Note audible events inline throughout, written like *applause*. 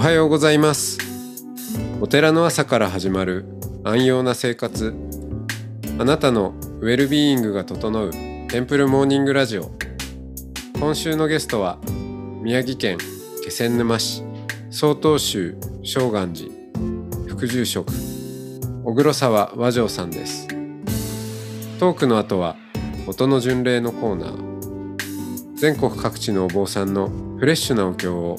おはようございます。お寺の朝から始まる安養な生活。あなたのウェルビーイングが整うテンプルモーニングラジオ。今週のゲストは宮城県気仙沼市曹洞宗正願寺副住職小黒沢和尚さんです。トークの後は音の巡礼のコーナー。全国各地のお坊さんのフレッシュなお経を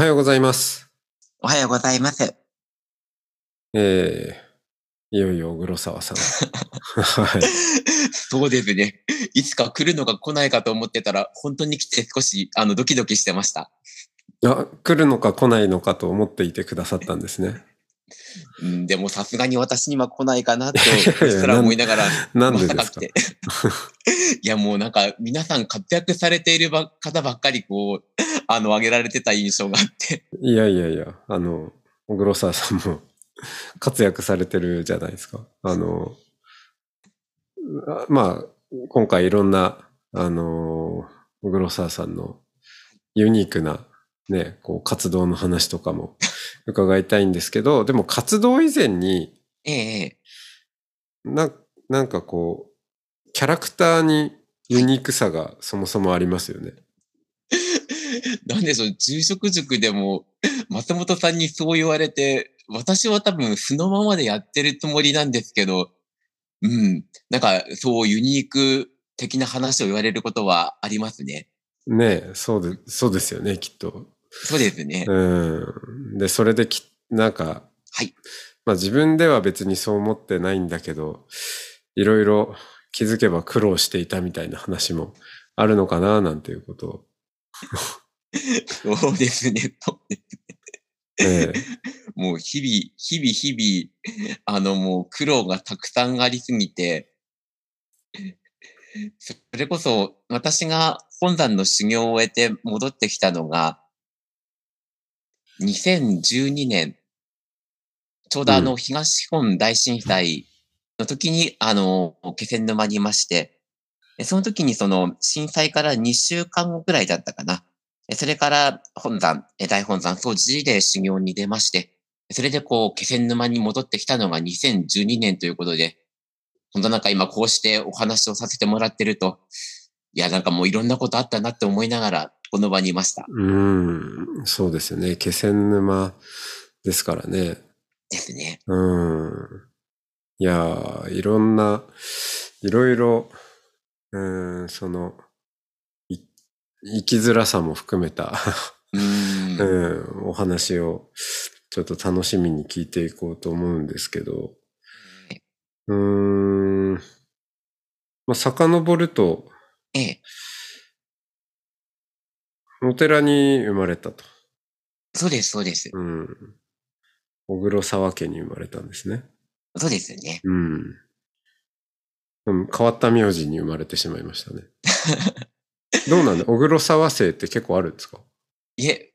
はようございますおはようございます。えー、いよいよ小黒沢さん *laughs* はいそうですね。いつか来るのか来ないかと思ってたら、本当に来て少し、あの、ドキドキしてました。あ来るのか来ないのかと思っていてくださったんですねうん、でもさすがに私には来ないかなと、いやいやうっすら思いながら、なんでですか？*laughs* いや、もうなんか、皆さん活躍されているば方ばっかり、こう、あの、挙げられてた印象があって。いやいやいや、あの、小黒沢さんも *laughs* 活躍されてるじゃないですか。あの、あまあ、今回いろんな、あの、小黒沢さんのユニークなね、こう活動の話とかも *laughs* 伺いたいんですけど、でも活動以前にええな、なんかこう、キャラクターにユニークさがそもそもありますよね。なんでしょう、住職塾でも、*laughs* 松本さんにそう言われて、私は多分素のままでやってるつもりなんですけど、うん、なんかそうユニーク的な話を言われることはありますね。ねえそうで、そうですよね、きっと。そうですね。うん。で、それでき、なんか、はい。まあ自分では別にそう思ってないんだけど、いろいろ気づけば苦労していたみたいな話もあるのかな、なんていうことを。*laughs* そうですね。そうですええもう日々、日々、日々、あのもう苦労がたくさんありすぎて、それこそ私が本山の修行を終えて戻ってきたのが、2012年、ちょうどあの東日本大震災の時に、あの、気仙沼にいまして、でその時にその震災から2週間後くらいだったかな。でそれから本山、え大本山、総持で修行に出まして、それでこう、気仙沼に戻ってきたのが2012年ということで、本当なんか今こうしてお話をさせてもらってると、いや、なんかもういろんなことあったなって思いながら、この場にいました。うん、そうですよね。気仙沼ですからね。ですね。うん。いやー、いろんな、いろいろ、うん、その、い生きづらさも含めた、うーん。*laughs* うん、お話をちょっと楽しみに聞いていこうと思うんですけど、うーん、まあ、遡ると、ええ。お寺に生まれたと。そうです、そうです。うん。小黒沢家に生まれたんですね。そうですね。うん。うん、変わった名字に生まれてしまいましたね。*laughs* どうなんだ？小黒沢姓って結構あるんですか？いえ、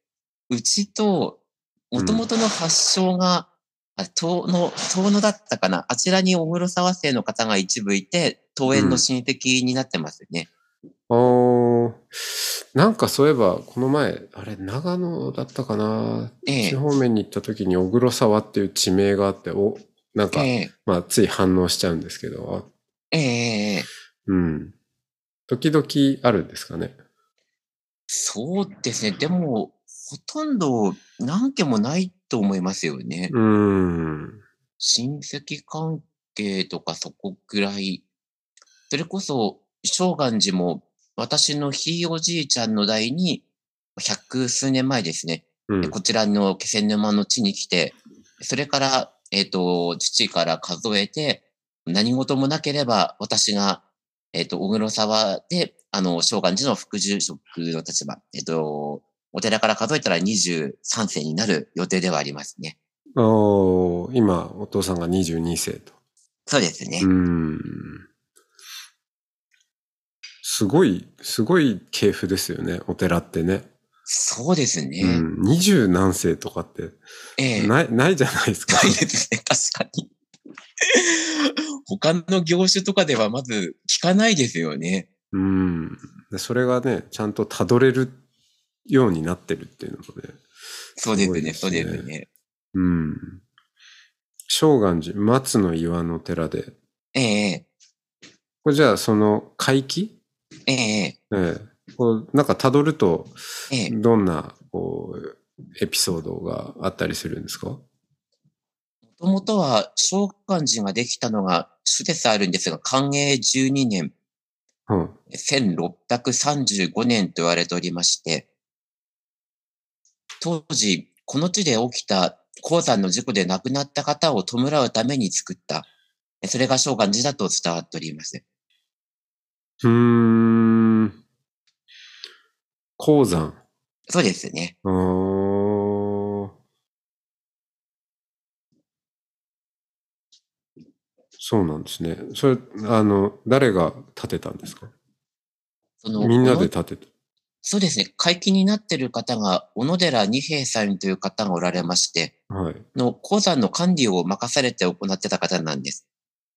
うちと、もともとの発祥が、あ遠野、遠野だったかな？あちらに小黒沢姓の方が一部いて、東園の親戚になってますね。あー。なんかそういえば、この前、あれ、長野だったかな？ええ。地方面に行った時に小黒沢っていう地名があって、お、なんか、ええ。まあ、つい反応しちゃうんですけど、あええ。うん。時々あるんですかね？そうですね。でも、ほとんど何件もないと思いますよね。うーん。親戚関係とかそこぐらい。それこそ、正願寺も私のひいおじいちゃんの代に、百数年前ですね。うん。こちらの気仙沼の地に来て、それから、えっ、と、父から数えて、何事もなければ私が、えっ、と、小黒沢で、あの、正願寺の副住職の立場、えっ、と、お寺から数えたら23世になる予定ではありますね。おー今、お父さんが22世と。そうですね。うーん。すごい、すごい系譜ですよね、お寺ってね。そうですね。うん。二十何世とかって、ええない、ないじゃないですか。ないですね、確かに。*laughs* 他の業種とかではまず聞かないですよね。うん。でそれがね、ちゃんとたどれるようになってるっていうのもね。そうですね、ねそうですね。うん。正願寺、松の岩の寺で。ええこれじゃあ、その、回帰？ええええ。こう、なんか辿ると、ええどんな、こう、エピソードがあったりするんですか？もともとは、召喚寺ができたのが諸説あるんですが、寛永12年、うん。1635年と言われておりまして、当時、この地で起きた鉱山の事故で亡くなった方を弔うために作った、それが召喚寺だと伝わっております。うーん。鉱山。そうですね。あーそうなんですね。それ、あの、誰が建てたんですか？そのみんなで建てた。そうですね。会期になっている方が、小野寺二平さんという方がおられまして、はい。の鉱山の管理を任されて行ってた方なんです。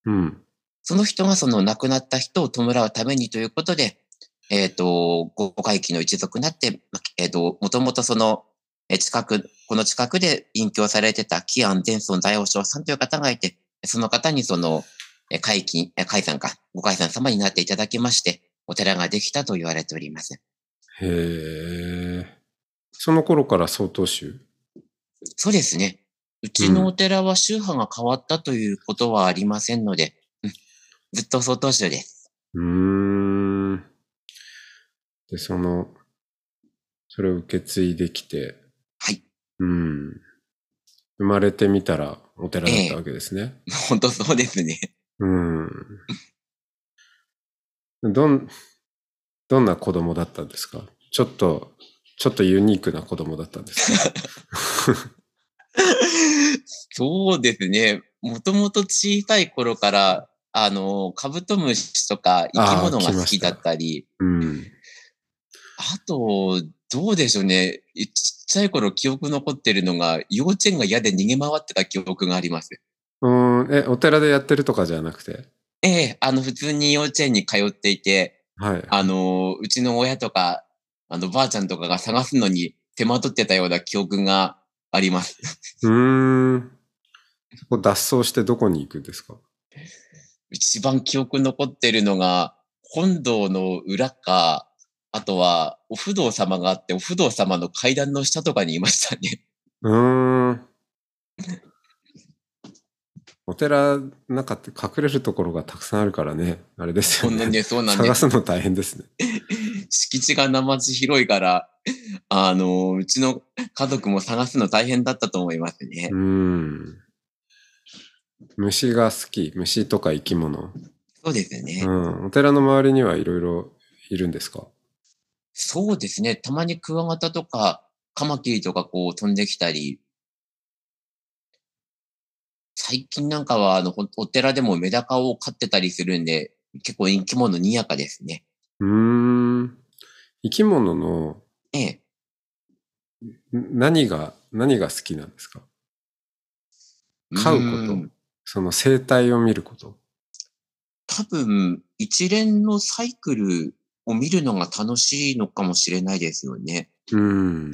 うん。その人がその亡くなった人を弔うためにということで、えっ、と、五会期の一族になって、まえっ、と、もともとその、えー近く、この近くで隠居されてた紀安前尊大王将さんという方がいて、その方にその、えー会期、えー会さんか、ご会さん様になっていただきまして、お寺ができたと言われております。へえ。その頃から曹洞宗そうですね。うちのお寺は宗派が変わったということはありませんので、うんずっと曹洞宗です。うーん。で、その、それを受け継いできて、はい。うん。生まれてみたらお寺だったわけですね。本当そうですね。うん。どん、どんな子供だったんですか？ちょっと、ちょっとユニークな子供だったんですか？*laughs* そうですね。もともと小さい頃から、あの、カブトムシとか生き物が好きだったり、うん。あと、どうでしょうね。ちっちゃい頃記憶残ってるのが、幼稚園が嫌で逃げ回ってた記憶があります。うん、え、お寺でやってるとかじゃなくて？ええ、あの、普通に幼稚園に通っていて、はい。あの、うちの親とか、あの、ばあちゃんとかが探すのに手間取ってたような記憶があります。うーん。そこ脱走してどこに行くんですか？一番記憶残ってるのが、本堂の裏か、あとは、お不動様があって、お不動様の階段の下とかにいましたね。うーん。お寺の中って隠れるところがたくさんあるからね。あれですよね。そんなんで、そうなんです。探すの大変ですね。敷地が生地広いから、あの、うちの家族も探すの大変だったと思いますねう。ん。虫が好き。虫とか生き物。そうですね。うん。お寺の周りにはいろいろいるんですか？そうですね。たまにクワガタとか、カマキリとかこう飛んできたり、最近なんかはあの、ほお寺でもメダカを飼ってたりするんで、結構生き物にやかですね。うーん。生き物のええ。ん何が、何が好きなんですか？飼うことんその生態を見ること。多分、一連のサイクルを見るのが楽しいのかもしれないですよね。うん。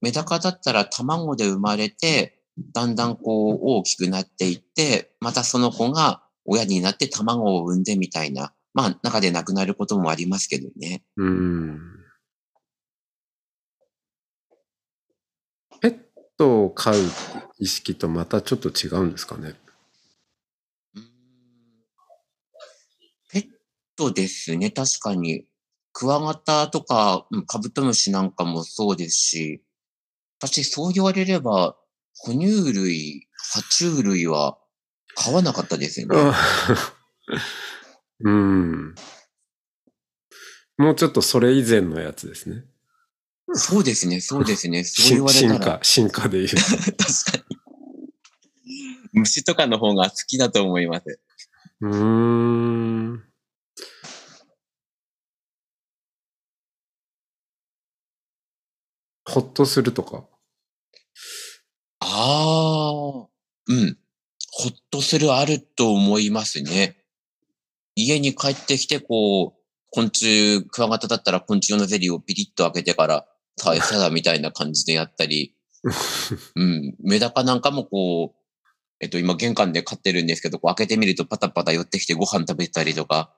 メダカだったら卵で生まれて、だんだんこう大きくなっていって、またその子が親になって卵を産んでみたいな、まあ中で亡くなることもありますけどね。うん。ペットを飼う意識とまたちょっと違うんですかね。うーんペットですね、確かに。クワガタとか、うんカブトムシなんかもそうですし、私そう言われれば、哺乳類、爬虫類は飼わなかったですよね。うん。*laughs* もうちょっとそれ以前のやつですね。そうですね、そうですね。*laughs* そう言われ進たら。化、進化で言う。*laughs* 確かに。虫とかの方が好きだと思います。うーん。ほっとするとか？ああ、うん。ほっとするあると思いますね。家に帰ってきて、こう、昆虫、クワガタだったら昆虫用のゼリーをピリッと開けてから、さあ、*laughs* 餌だみたいな感じでやったり、*laughs* うん。メダカなんかもこう、えっと、今玄関で飼ってるんですけど、こう開けてみるとパタパタ寄ってきてご飯食べたりとか、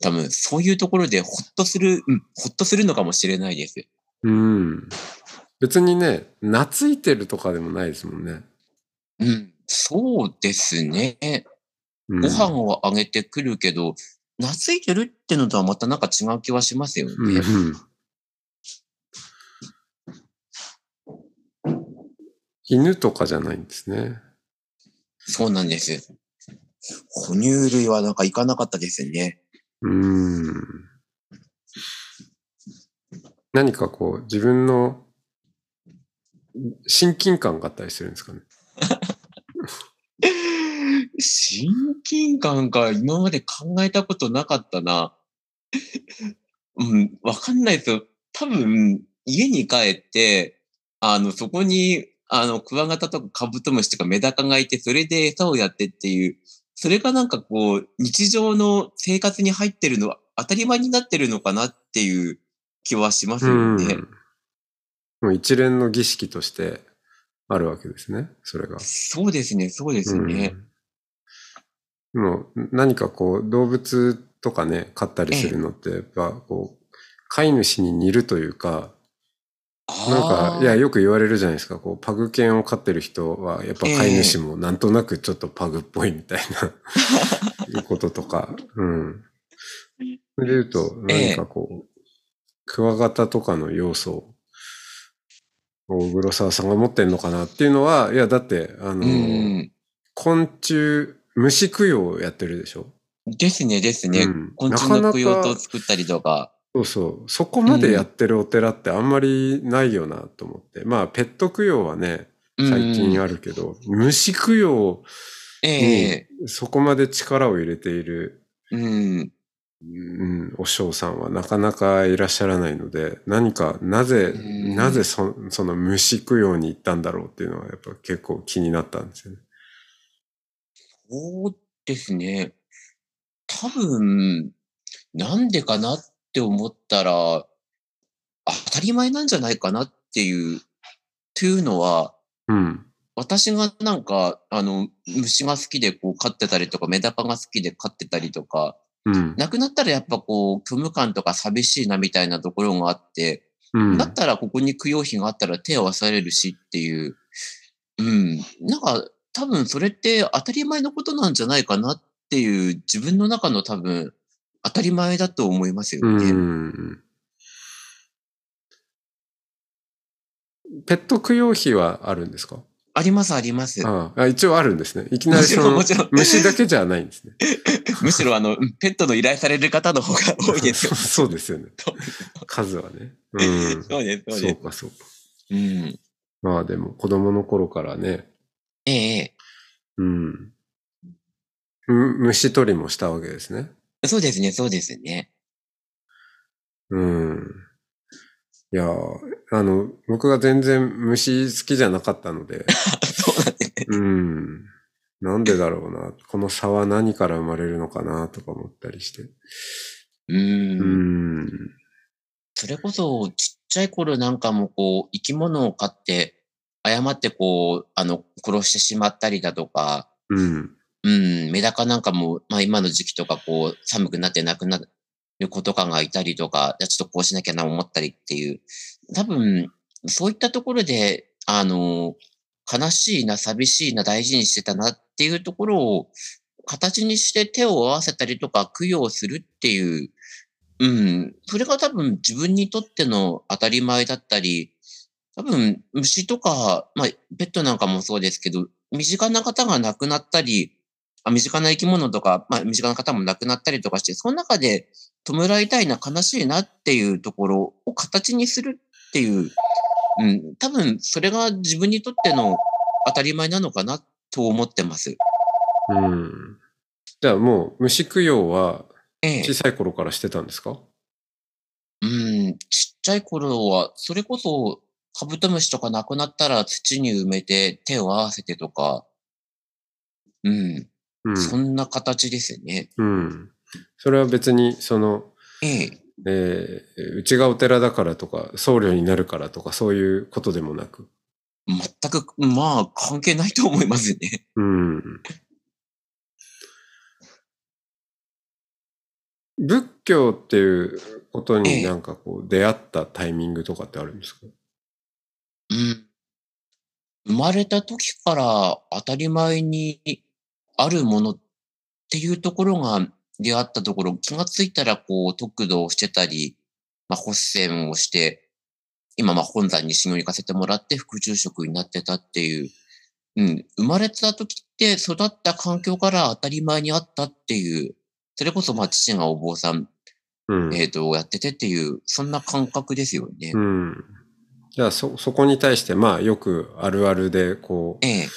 多分そういうところでほっとする、うん、ほっとするのかもしれないです。うん。別にね、懐いてるとかでもないですもんね。うん、そうですね。うんご飯をあげてくるけど、懐いてるってのとはまたなんか違う気はしますようんね。うん。犬とかじゃないんですね。そうなんです。哺乳類はなんか行かなかったですね。うん。何かこう、自分の親近感があったりするんですかね？*laughs* 親近感か今まで考えたことなかったな。うん、わかんないですよ。多分、家に帰って、あの、そこに、あの、クワガタとかカブトムシとかメダカがいて、それで餌をやってっていう、それがなんかこう、日常の生活に入ってるのは当たり前になってるのかなっていう気はしますよね。もう一連の儀式としてあるわけですね、それが。そうですね、そうですね。うん、もう何かこう動物とかね、飼ったりするのって、やっぱこう、飼い主に似るというか、なんか、いや、よく言われるじゃないですか。こう、パグ犬を飼ってる人は、やっぱ飼い主もなんとなくちょっとパグっぽいみたいな、*laughs* いうこととか、うん。それで言うと、何かこう、クワガタとかの要素を、黒沢さんが持ってんのかなっていうのは、いや、だって、あの、うん。昆虫、虫供養をやってるでしょ？ですね、ですね。うん昆虫の供養と作ったりとか。そうそう。そこまでやってるお寺ってあんまりないよなと思って。まあ、ペット供養はね、最近あるけど、虫供養えにえそこまで力を入れている、うん。うん、お嬢さんはなかなかいらっしゃらないので、何か、なぜ、うんなぜそその虫供養に行ったんだろうっていうのはやっぱ結構気になったんですよね。そうですね。多分、なんでかなって思ったら、当たり前なんじゃないかなっていう、というのは、うん。私がなんか、あの、虫が好きでこう飼ってたりとか、メダカが好きで飼ってたりとか、うん。亡くなったらやっぱこう、虚無感とか寂しいなみたいなところがあって、うん。だったらここに供養費があったら手を合わされるしっていう。うん。なんか多分それって当たり前のことなんじゃないかなっていう自分の中の多分当たり前だと思いますようね。ん。ペット供養費はあるんですか？ありますあります。ああ一応あるんですね。いきなりそのもちろんもちろん虫だけじゃないんですね。*laughs* むしろあの、ペットの依頼される方の方が多いですよ。*laughs* そうですよね。数はね。うん。*laughs* そうです、そうです。そうか、そうか。うん。まあでも子供の頃からね、ええうん。む虫取りもしたわけですね。そうですね、そうですね。うん。いやーあの、僕が全然虫好きじゃなかったので、*laughs* そうなんですね。うん。なんでだろうな。この差は何から生まれるのかなとか思ったりして。う。うんん。それこそ、ちっちゃい頃なんかもこう、生き物を飼って、誤ってこう、あの、殺してしまったりだとか、うん。うん、メダカなんかも、まあ今の時期とかこう、寒くなって亡くなる子とかがいたりとか、じゃあちょっとこうしなきゃな思ったりっていう、多分、そういったところで、あの、悲しいな、寂しいな、大事にしてたなっていうところを、形にして手を合わせたりとか、供養するっていう、うん、それが多分自分にとっての当たり前だったり、多分虫とか、まあ、ペットなんかもそうですけど、身近な方が亡くなったり、あ身近な生き物とか、まあ、身近な方も亡くなったりとかして、その中で弔いたいな、悲しいなっていうところを形にするっっていう、うん、多分それが自分にとっての当たり前なのかなと思ってます。うん。じゃあもう虫供養はええ小さい頃からしてたんですか？うん、ちっちゃい頃は、それこそカブトムシとかなくなったら土に埋めて手を合わせてとか、うん、うん。そんな形ですね。うん。それは別に、その、ええ、えーうちがお寺だからとか、僧侶になるからとか、そういうことでもなく。全く、まあ、関係ないと思いますね。うん。仏教っていうことええになんかこう、出会ったタイミングとかってあるんですか？うん。生まれた時から当たり前にあるものっていうところが出会ったところ、気がついたらこう、得度をしてたり、まあ、保線をして、今、まあ、本山に修行に行かせてもらって副住職になってたっていう、うん、生まれた時って育った環境から当たり前にあったっていう、それこそ、まあ、父がお坊さん、うん。えっ、と、やっててっていう、そんな感覚ですよね。うん。じゃあ、そ、そこに対して、まあ、よくあるあるで、こええ、う、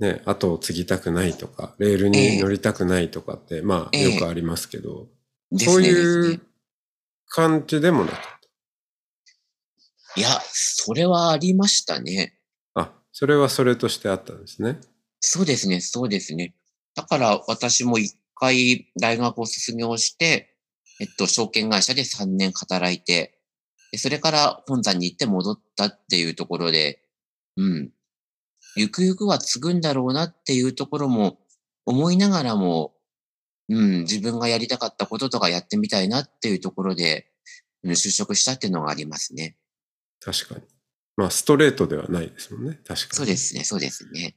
ね、後を継ぎたくないとか、レールに乗りたくないとかって、まあ、ええよくありますけど、ですそういう感じでもなかっいや、それはありましたね。た。あ、それはそれとしてあったんですね。そうですね、そうですね。だから私も一回大学を卒業して、えっと、証券会社で3年働いて、でそれから本山に行って戻ったっていうところで、うん。ゆくゆくは継ぐんだろうなっていうところも思いながらも、うん、自分がやりたかったこととかやってみたいなっていうところで、うん、就職したっていうのがありますね。確かに。まあ、ストレートではないですもんね。確かに。そうですね、そうですね。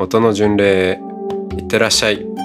音の巡礼いってらっしゃい。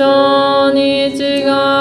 朝日が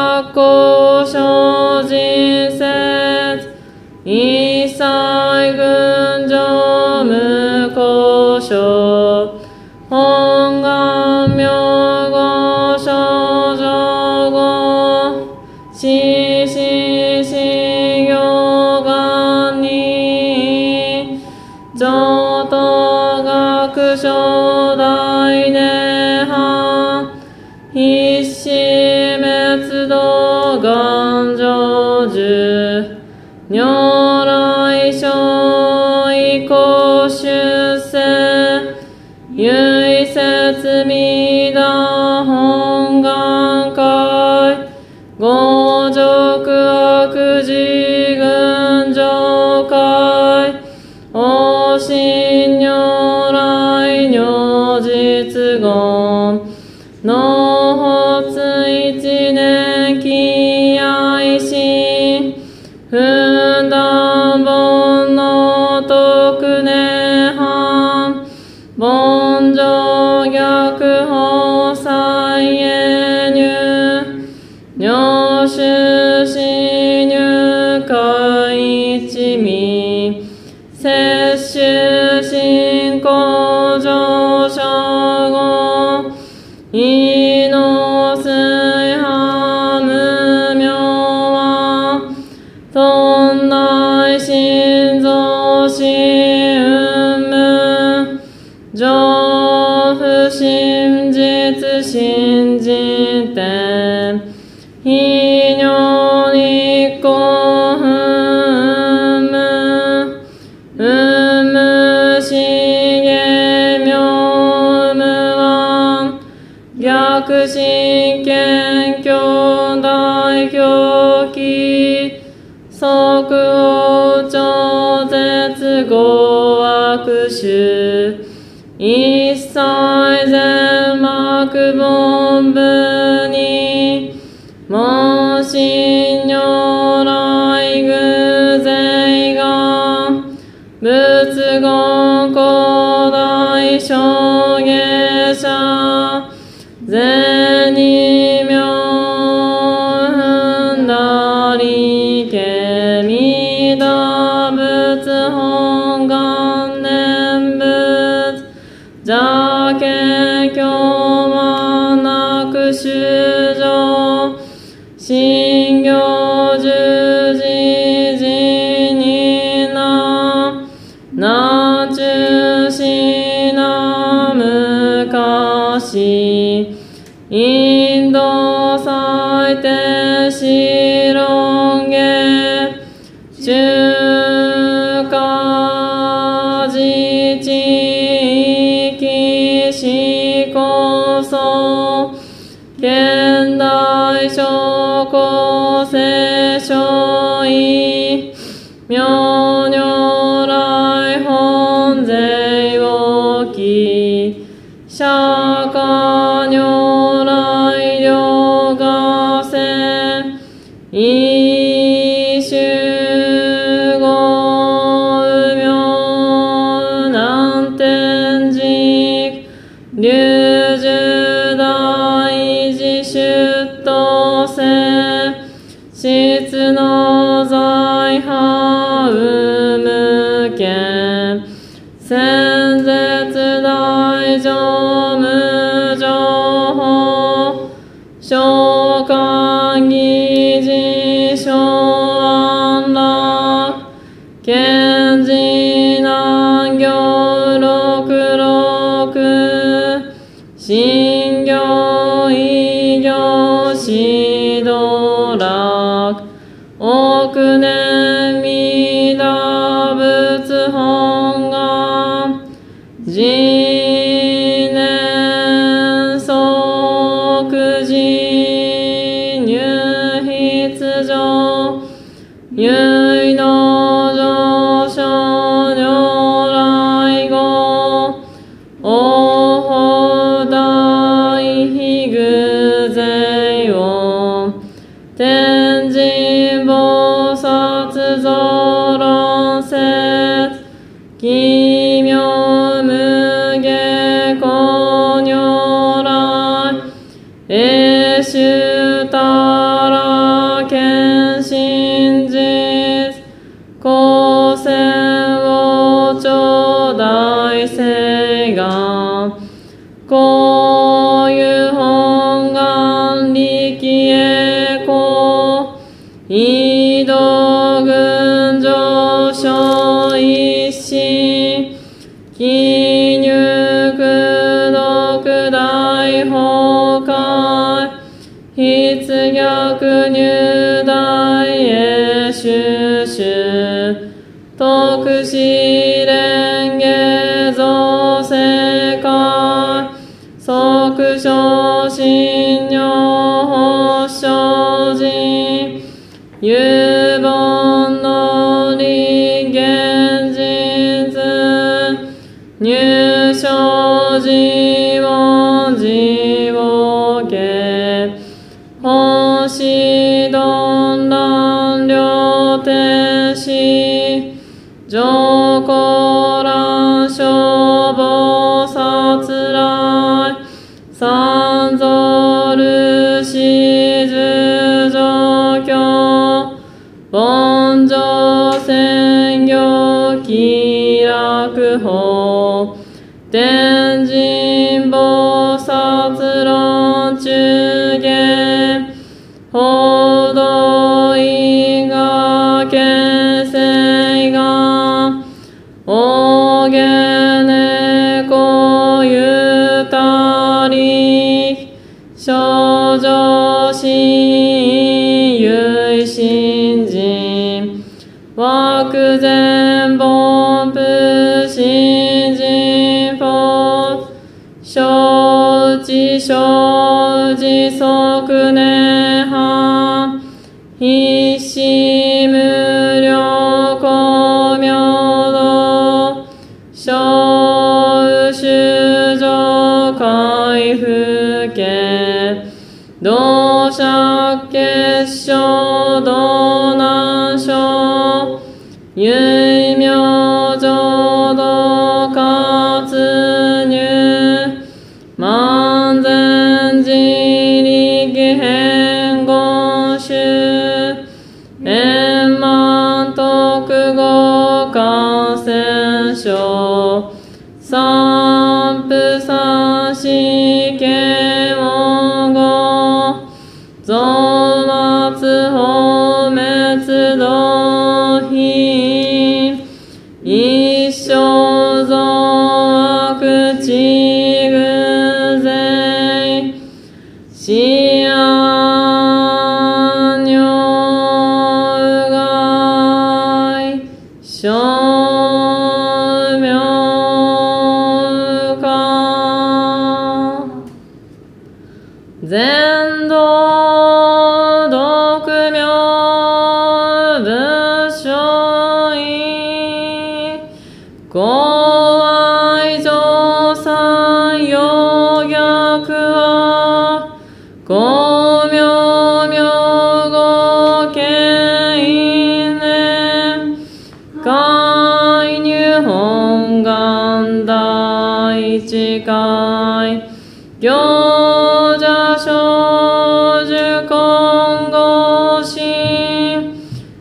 切善幕本部に、盲信如来聖書い明必要く入しけ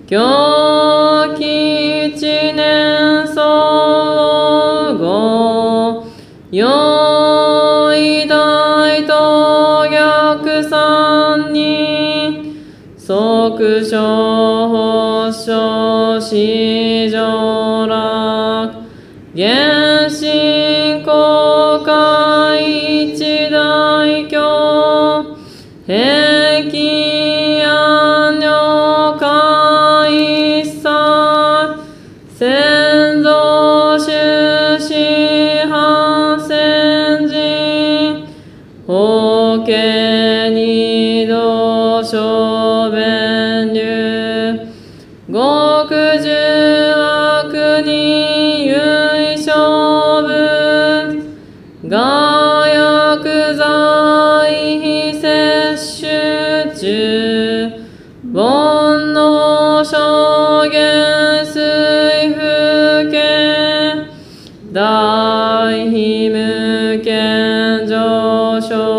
狂気一年相互、よい大と逆三に、即所保障市場楽、大非無権上昇。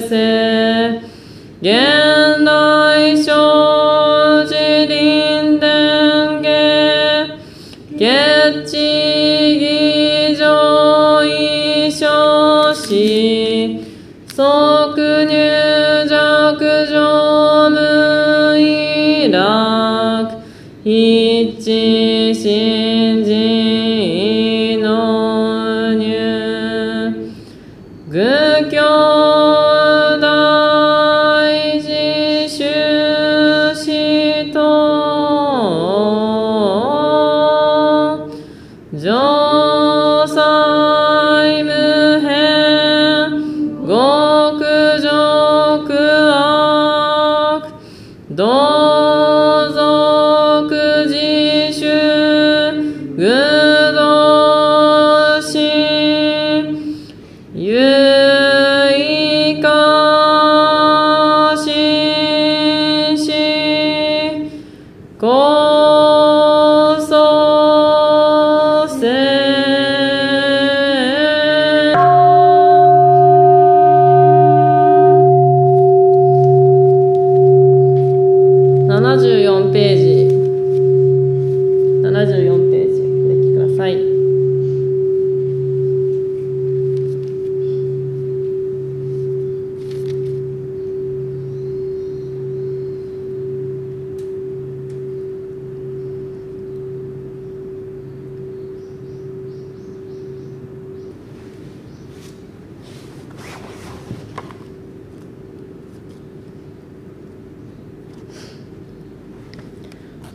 Blessed. Yeah.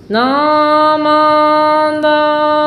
ナマンダブ